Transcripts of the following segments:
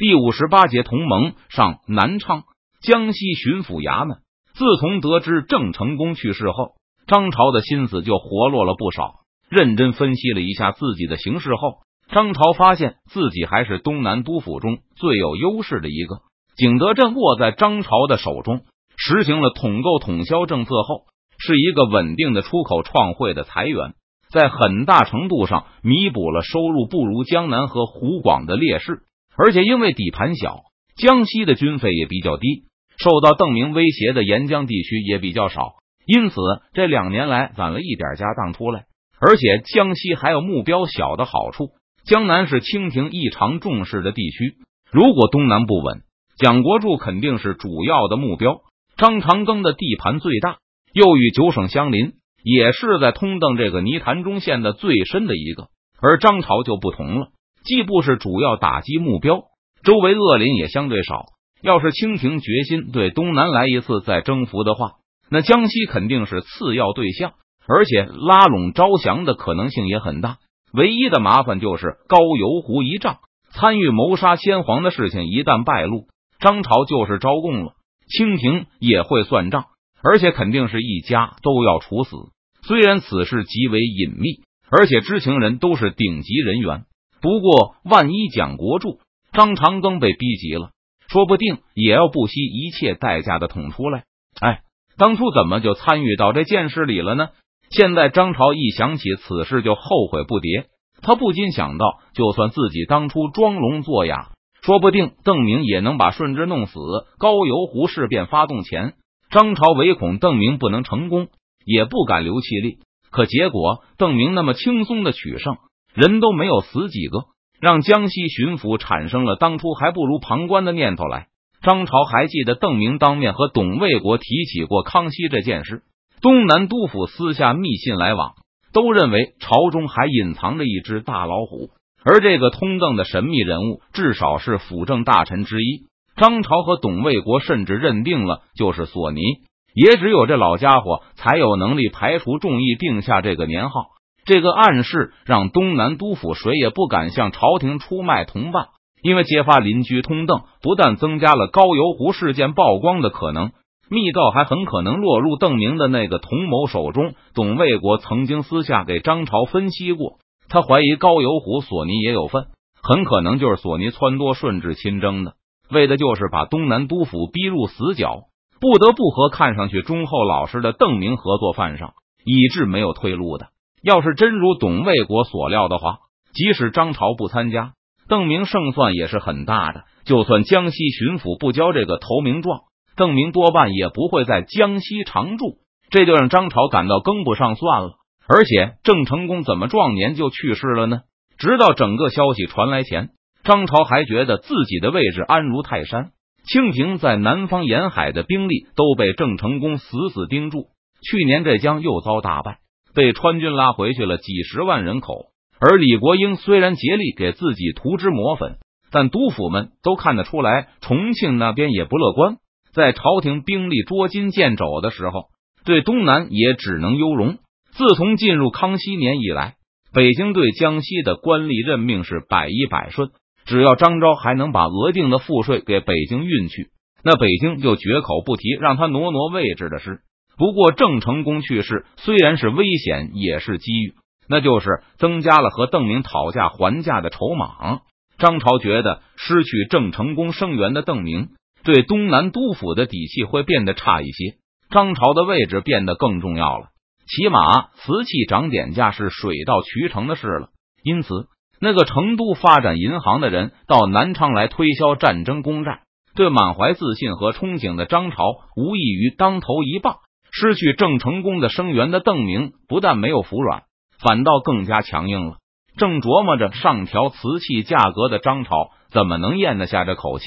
第五十八节同盟上南昌江西巡抚衙门。自从得知郑成功去世后，张朝的心思就活络了不少。认真分析了一下自己的形势后，张朝发现自己还是东南督府中最有优势的一个。景德镇握在张朝的手中，实行了统购统销政策后，是一个稳定的出口创汇的财源，在很大程度上弥补了收入不如江南和湖广的劣势。而且因为底盘小，江西的军费也比较低，受到邓明威胁的沿江地区也比较少，因此这两年来攒了一点家当出来。而且江西还有目标小的好处，江南是清廷异常重视的地区，如果东南不稳，蒋国柱肯定是主要的目标。张长庚的地盘最大，又与九省相邻，也是在通邓这个泥潭中陷的最深的一个。而张朝就不同了，既不是主要打击目标，周围恶邻也相对少。要是清廷决心对东南来一次再征服的话，那江西肯定是次要对象。而且拉拢招降的可能性也很大，唯一的麻烦就是高邮湖一仗，参与谋杀先皇的事情一旦败露，张朝就是招供了，清廷也会算账，而且肯定是一家都要处死。虽然此事极为隐秘，而且知情人都是顶级人员，不过万一蒋国柱、张长庚被逼急了，说不定也要不惜一切代价的捅出来。哎，当初怎么就参与到这件事里了呢？现在张朝一想起此事就后悔不迭，他不禁想到，就算自己当初装聋作哑，说不定邓明也能把顺治弄死。高邮湖事变发动前，张朝唯恐邓明不能成功，也不敢留气力。可结果邓明那么轻松的取胜，人都没有死几个，让江西巡抚产生了当初还不如旁观的念头来。张朝还记得邓明当面和董卫国提起过康熙这件事。东南督府私下密信来往，都认为朝中还隐藏着一只大老虎，而这个通邓的神秘人物，至少是辅政大臣之一。张朝和董卫国甚至认定了就是索尼，也只有这老家伙才有能力排除众议，定下这个年号。这个暗示让东南督府谁也不敢向朝廷出卖同伴，因为揭发邻居通邓，不但增加了高邮湖事件曝光的可能。密告还很可能落入邓明的那个同谋手中。董卫国曾经私下给张朝分析过，他怀疑高邮湖、索尼也有份，很可能就是索尼撺掇顺治亲征的，为的就是把东南督府逼入死角，不得不和看上去忠厚老实的邓明合作犯上，以致没有退路的。要是真如董卫国所料的话，即使张朝不参加，邓明胜算也是很大的。就算江西巡抚不交这个投名状。邓明多半也不会在江西常住，这就让张朝感到跟不上算了。而且郑成功怎么壮年就去世了呢？直到整个消息传来前，张朝还觉得自己的位置安如泰山。清廷在南方沿海的兵力都被郑成功死死盯住。去年浙江又遭大败，被川军拉回去了几十万人口。而李国英虽然竭力给自己涂脂抹粉，但督府们都看得出来，重庆那边也不乐观。在朝廷兵力捉襟见肘的时候，对东南也只能优容。自从进入康熙年以来，北京对江西的官吏任命是百依百顺。只要张昭还能把额定的赋税给北京运去，那北京就绝口不提让他挪挪位置的事。不过郑成功去世虽然是危险，也是机遇，那就是增加了和邓明讨价还价的筹码。张朝觉得失去郑成功声援的邓明。对东南督府的底气会变得差一些，张朝的位置变得更重要了。起码瓷器涨点价是水到渠成的事了。因此，那个成都发展银行的人到南昌来推销战争公债，对满怀自信和憧憬的张朝无异于当头一棒。失去郑成功的声援的邓明不但没有服软，反倒更加强硬了。正琢磨着上调瓷器价格的张朝，怎么能咽得下这口气？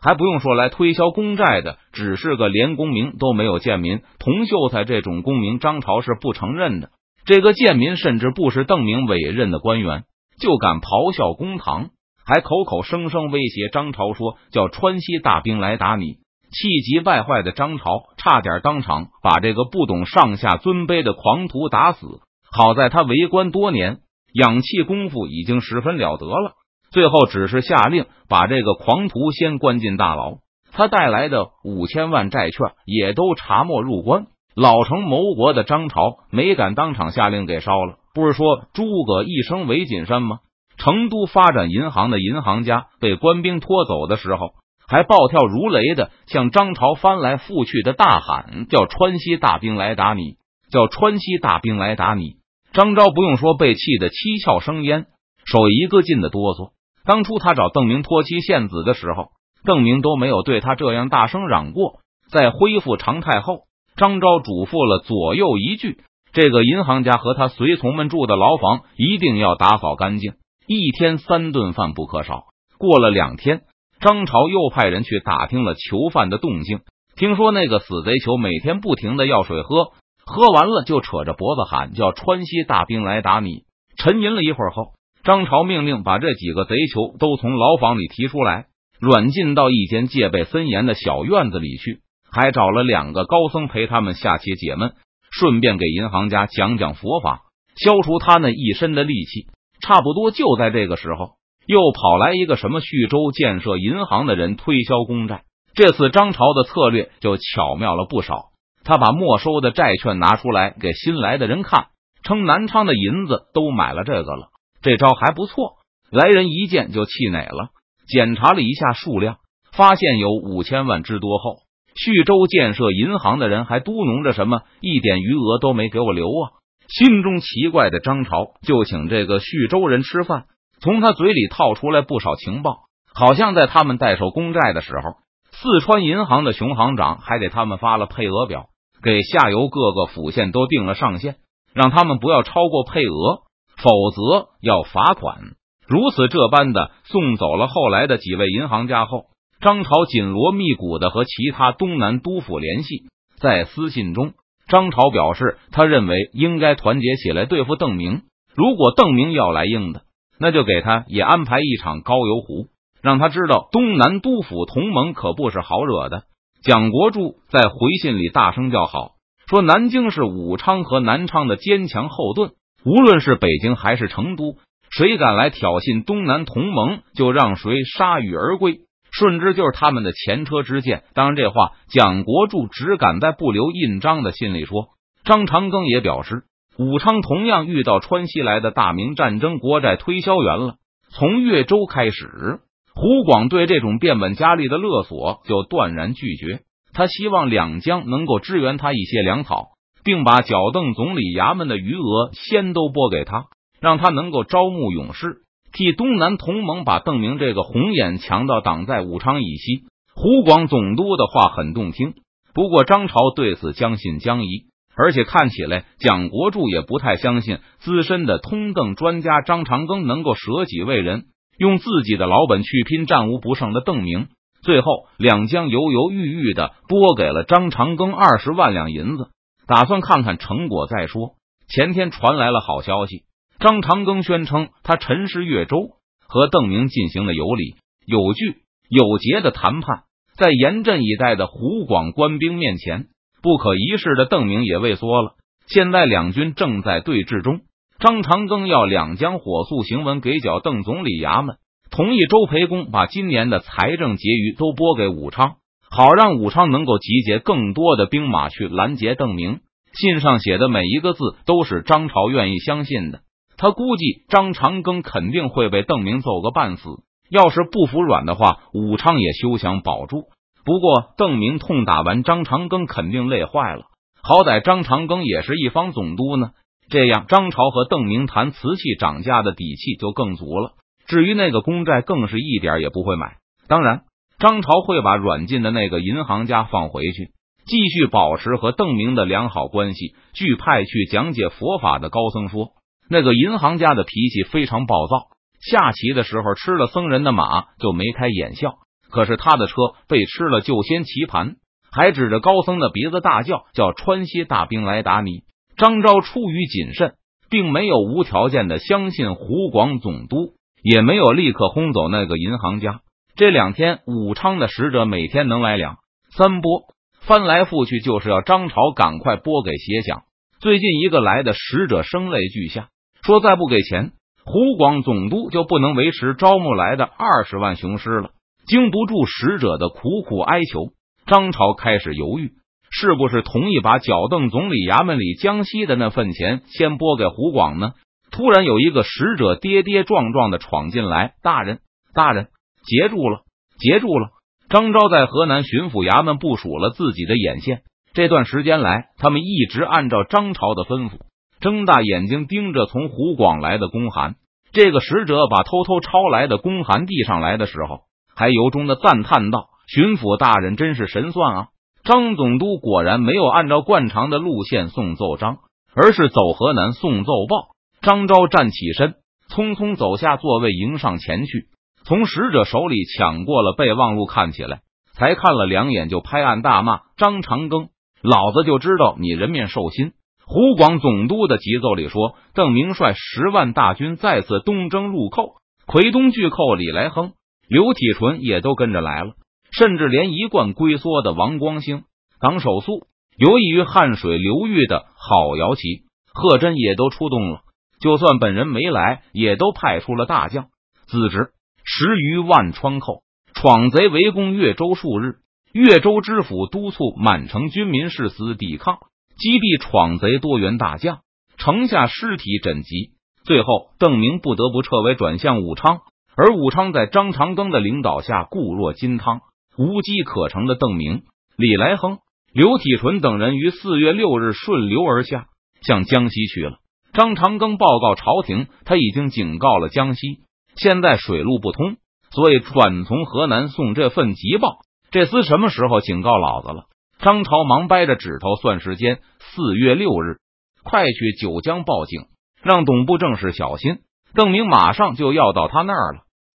还不用说，来推销公债的只是个连公民都没有贱民，童秀才这种公民，张朝是不承认的。这个贱民甚至不是邓明委任的官员，就敢咆哮公堂，还口口声声威胁张朝说叫川西大兵来打你。气急败坏的张朝差点当场把这个不懂上下尊卑的狂徒打死。好在他为官多年，养气功夫已经十分了得了。最后只是下令把这个狂徒先关进大牢，他带来的五千万债券也都查没入关。老成谋国的张朝没敢当场下令给烧了，不是说诸葛一生为谨慎吗？成都发展银行的银行家被官兵拖走的时候，还暴跳如雷的向张朝翻来覆去的大喊：“叫川西大兵来打你！叫川西大兵来打你！”张昭不用说，被气得七窍生烟，手一个劲的哆嗦。当初他找邓明托妻献子的时候，邓明都没有对他这样大声嚷过。在恢复常态后。张昭嘱咐了左右一句：“这个银行家和他随从们住的牢房一定要打扫干净，一天三顿饭不可少。”过了两天，张朝又派人去打听了囚犯的动静。听说那个死贼囚每天不停的要水喝，喝完了就扯着脖子喊：“叫川西大兵来打你！”沉吟了一会儿后，张朝命令把这几个贼囚都从牢房里提出来，软禁到一间戒备森严的小院子里去。还找了两个高僧陪他们下棋解闷，顺便给银行家讲讲佛法，消除他那一身的戾气。差不多就在这个时候，又跑来一个什么徐州建设银行的人推销公债。这次张朝的策略就巧妙了不少，他把没收的债券拿出来给新来的人看，称南昌的银子都买了这个了。这招还不错，来人一见就气馁了，检查了一下数量，发现有五千万之多后。徐州建设银行的人还嘟哝着什么，一点余额都没给我留啊！心中奇怪的张朝就请这个徐州人吃饭，从他嘴里套出来不少情报，好像在他们代收公债的时候，四川银行的熊行长还给他们发了配额表，给下游各个府县都定了上限，让他们不要超过配额，否则要罚款。如此这般的送走了后来的几位银行家后。张朝紧锣密鼓的和其他东南督府联系，在私信中，张朝表示，他认为应该团结起来对付邓明。如果邓明要来硬的，那就给他也安排一场高邮湖，让他知道东南督府同盟可不是好惹的。蒋国柱在回信里大声叫好，说南京是武昌和南昌的坚强后盾，无论是北京还是成都，谁敢来挑衅东南同盟，就让谁铩羽而归。顺之就是他们的前车之鉴。当然，这话蒋国柱只敢在不留印章的信里说。张长庚也表示，武昌同样遇到川西来的大明战争国债推销员了。从越州开始，胡广对这种变本加厉的勒索就断然拒绝。他希望两江能够支援他一些粮草，并把剿邓总理衙门的余额先都拨给他，让他能够招募勇士。替东南同盟把邓明这个红眼强盗挡在武昌以西，湖广总督的话很动听。不过张朝对此将信将疑，而且看起来蒋国柱也不太相信资深的通邓专家张长庚能够舍己为人，用自己的老本去拼战无不胜的邓明。最后，两江犹犹豫豫的拨给了张长庚二十万两银子，打算看看成果再说。前天传来了好消息。张长庚宣称，他陈师越州和邓明进行了有理、有据、有节的谈判，在严阵以待的湖广官兵面前，不可一世的邓明也畏缩了。现在两军正在对峙中，张长庚要两江火速行文给剿邓总理衙门，同意周培公把今年的财政结余都拨给武昌，好让武昌能够集结更多的兵马去拦截邓明。信上写的每一个字都是张朝愿意相信的。他估计张长庚肯定会被邓明揍个半死，要是不服软的话，武昌也休想保住。不过邓明痛打完张长庚，肯定累坏了。好歹张长庚也是一方总督呢，这样张朝和邓明谈瓷器涨价的底气就更足了。至于那个公债，更是一点也不会买。当然，张朝会把软禁的那个银行家放回去，继续保持和邓明的良好关系。据派去讲解佛法的高僧说。那个银行家的脾气非常暴躁，下棋的时候吃了僧人的马就眉开眼笑，可是他的车被吃了就掀棋盘，还指着高僧的鼻子大叫：“叫川西大兵来打你！”张昭出于谨慎，并没有无条件的相信湖广总督，也没有立刻轰走那个银行家。这两天武昌的使者每天能来两三波，翻来覆去就是要张朝赶快拨给协饷。最近一个来的使者声泪俱下。说再不给钱，湖广总督就不能维持招募来的二十万雄师了。经不住使者的苦苦哀求，张朝开始犹豫，是不是同意把脚蹬总理衙门里江西的那份钱先拨给湖广呢？突然有一个使者跌跌撞撞的闯进来，大人，大人，截住了，截住了！张昭在河南巡抚衙门部署了自己的眼线，这段时间来，他们一直按照张朝的吩咐，睁大眼睛盯着从湖广来的公函。这个使者把偷偷抄来的公函递上来的时候。还由衷的赞叹道：“巡抚大人真是神算啊！张总督果然没有按照惯常的路线送奏章，而是走河南送奏报。”张昭站起身，匆匆走下座位，迎上前去，从使者手里抢过了备忘录，看起来才看了两眼，就拍案大骂：“张长庚，老子就知道你人面兽心！”湖广总督的急奏里说：“邓明率十万大军再次东征入寇，奎东巨寇李来亨。”刘体纯也都跟着来了，甚至连一贯龟缩的王光兴、党守素、游弋于汉水流域的郝瑶琪、贺真也都出动了。就算本人没来，也都派出了大将，自值十余万川寇闯贼围攻越州数日，越州知府督促满城军民誓死抵抗，击毙闯贼多员大将，城下尸体枕藉。最后，邓明不得不撤围，转向武昌。而武昌在张长庚的领导下固若金汤，无机可乘的邓明、李来亨、刘体纯等人于四月六日顺流而下，向江西去了。张长庚报告朝廷，他已经警告了江西，现在水路不通，所以转从河南送这份急报。这厮什么时候警告老子了？张朝忙掰着指头算时间，四月六日，快去九江报警，让董部正式小心。邓明马上就要到他那儿了。